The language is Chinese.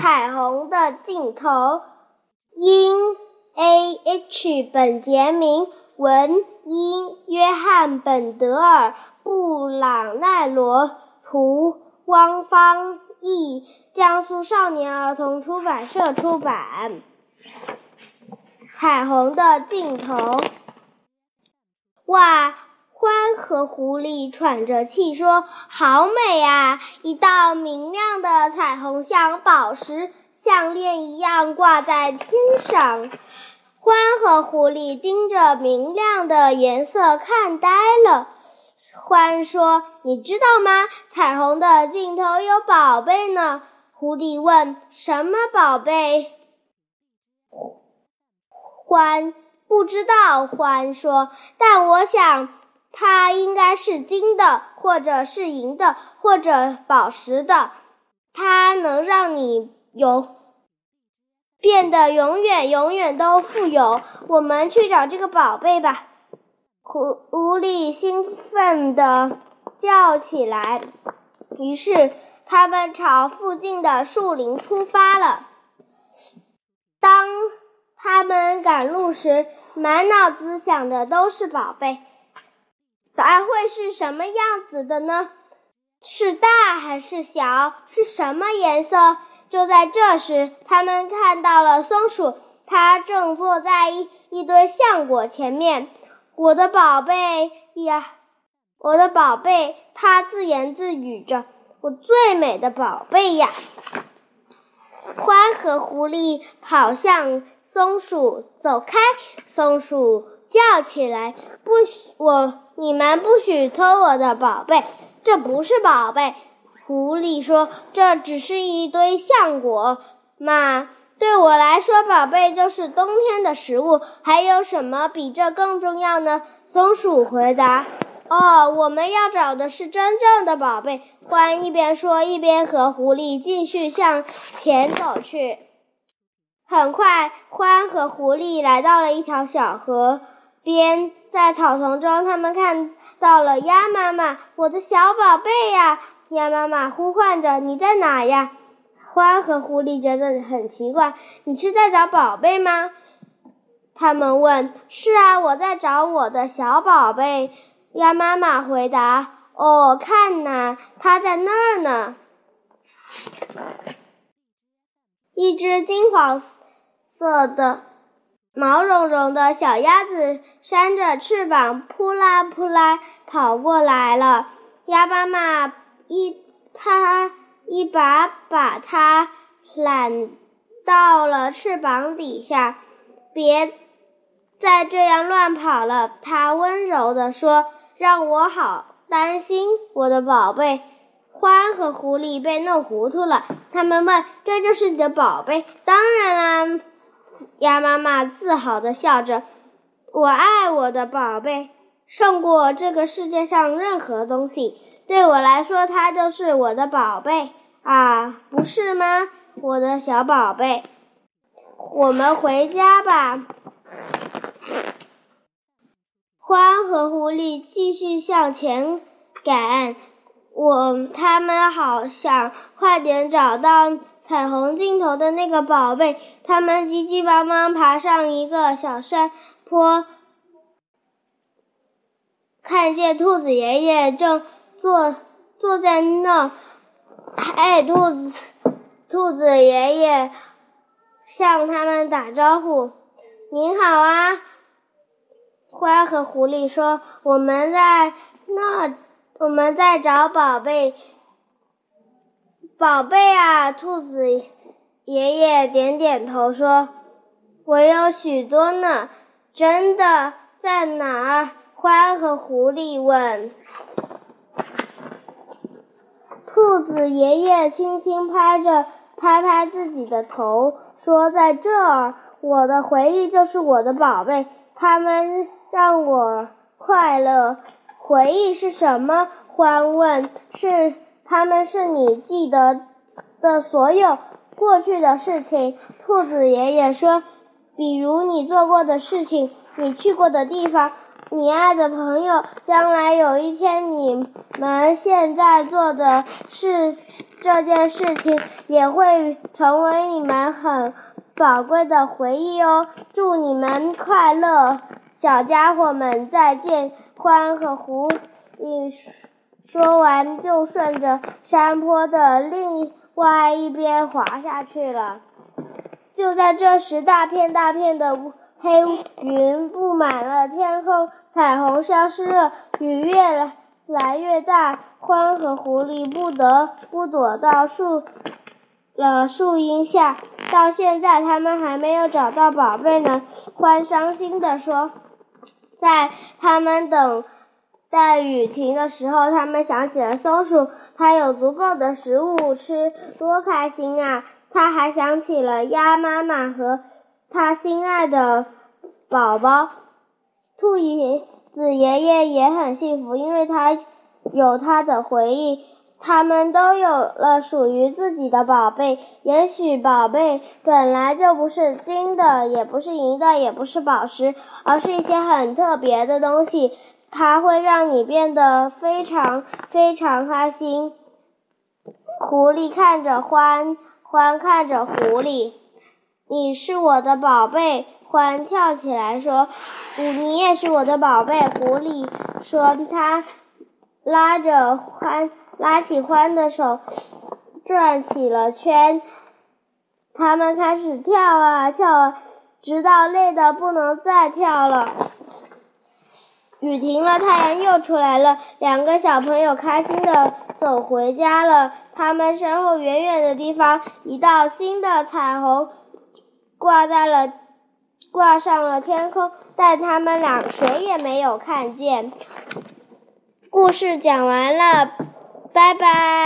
彩虹的尽头，因 A H 本杰明文，因约翰本德尔布朗奈罗图，汪方译，江苏少年儿童出版社出版。彩虹的尽头，哇！獾和狐狸喘着气说：“好美啊！一道明亮的彩虹，像宝石项链一样挂在天上。”獾和狐狸盯着明亮的颜色看呆了。獾说：“你知道吗？彩虹的尽头有宝贝呢。”狐狸问：“什么宝贝？”獾不知道。獾说：“但我想。”它应该是金的，或者是银的，或者宝石的。它能让你有变得永远、永远都富有。我们去找这个宝贝吧！狐狐狸兴奋地叫起来。于是，他们朝附近的树林出发了。当他们赶路时，满脑子想的都是宝贝。还会是什么样子的呢？是大还是小？是什么颜色？就在这时，他们看到了松鼠，它正坐在一一堆橡果前面。我的宝贝呀，我的宝贝，它自言自语着：“我最美的宝贝呀！”獾和狐狸跑向松鼠，走开！松鼠叫起来：“不许我！”你们不许偷我的宝贝，这不是宝贝。狐狸说：“这只是一堆橡果嘛，对我来说，宝贝就是冬天的食物。还有什么比这更重要呢？”松鼠回答：“哦，我们要找的是真正的宝贝。”獾一边说，一边和狐狸继续向前走去。很快，獾和狐狸来到了一条小河边。在草丛中，他们看到了鸭妈妈，我的小宝贝呀！鸭妈妈呼唤着：“你在哪呀？”獾和狐狸觉得很奇怪：“你是在找宝贝吗？”他们问：“是啊，我在找我的小宝贝。”鸭妈妈回答：“哦，看呐，它在那儿呢。”一只金黄色的。毛茸茸的小鸭子扇着翅膀，扑啦扑啦跑过来了。鸭妈妈一它一把把它揽到了翅膀底下，别再这样乱跑了。它温柔地说：“让我好担心，我的宝贝。”獾和狐狸被弄糊涂了，他们问：“这就是你的宝贝？”“当然啦。”鸭妈妈自豪地笑着：“我爱我的宝贝，胜过这个世界上任何东西。对我来说，它就是我的宝贝啊，不是吗，我的小宝贝？我们回家吧。”獾和狐狸继续向前赶，我他们好想快点找到。彩虹尽头的那个宝贝，他们急急忙忙爬上一个小山坡，看见兔子爷爷正坐坐在那。哎，兔子，兔子爷爷向他们打招呼：“您好啊！”花和狐狸说：“我们在那，我们在找宝贝。”宝贝啊，兔子爷爷点点头说：“我有许多呢。”真的，在哪儿？獾和狐狸问。兔子爷爷轻轻拍着拍拍自己的头，说：“在这儿，我的回忆就是我的宝贝，他们让我快乐。回忆是什么？”欢问。是。他们是你记得的所有过去的事情，兔子爷爷说，比如你做过的事情，你去过的地方，你爱的朋友，将来有一天你们现在做的事这件事情也会成为你们很宝贵的回忆哦。祝你们快乐，小家伙们再见！獾和狐狸说完，就顺着山坡的另外一边滑下去了。就在这时，大片大片的乌黑云布满了天空，彩虹消失了，雨越来越大。獾和狐狸不得不躲到树了树荫下。到现在，他们还没有找到宝贝呢。獾伤心地说：“在他们等待雨停的时候，他们想起了松鼠，它有足够的食物吃，多开心啊！”他还想起了鸭妈妈和他心爱的宝宝兔爷子爷爷也很幸福，因为他有他的回忆。他们都有了属于自己的宝贝。也许宝贝本来就不是金的，也不是银的，也不是宝石，而是一些很特别的东西。它会让你变得非常非常开心。狐狸看着欢。欢看着狐狸，你是我的宝贝。欢跳起来说：“你也是我的宝贝。”狐狸说：“他拉着欢，拉起欢的手，转起了圈。他们开始跳啊跳啊，直到累得不能再跳了。雨停了，太阳又出来了。两个小朋友开心的走回家了。他们身后远远的地方，一道新的彩虹挂在了挂上了天空，但他们俩谁也没有看见。故事讲完了，拜拜。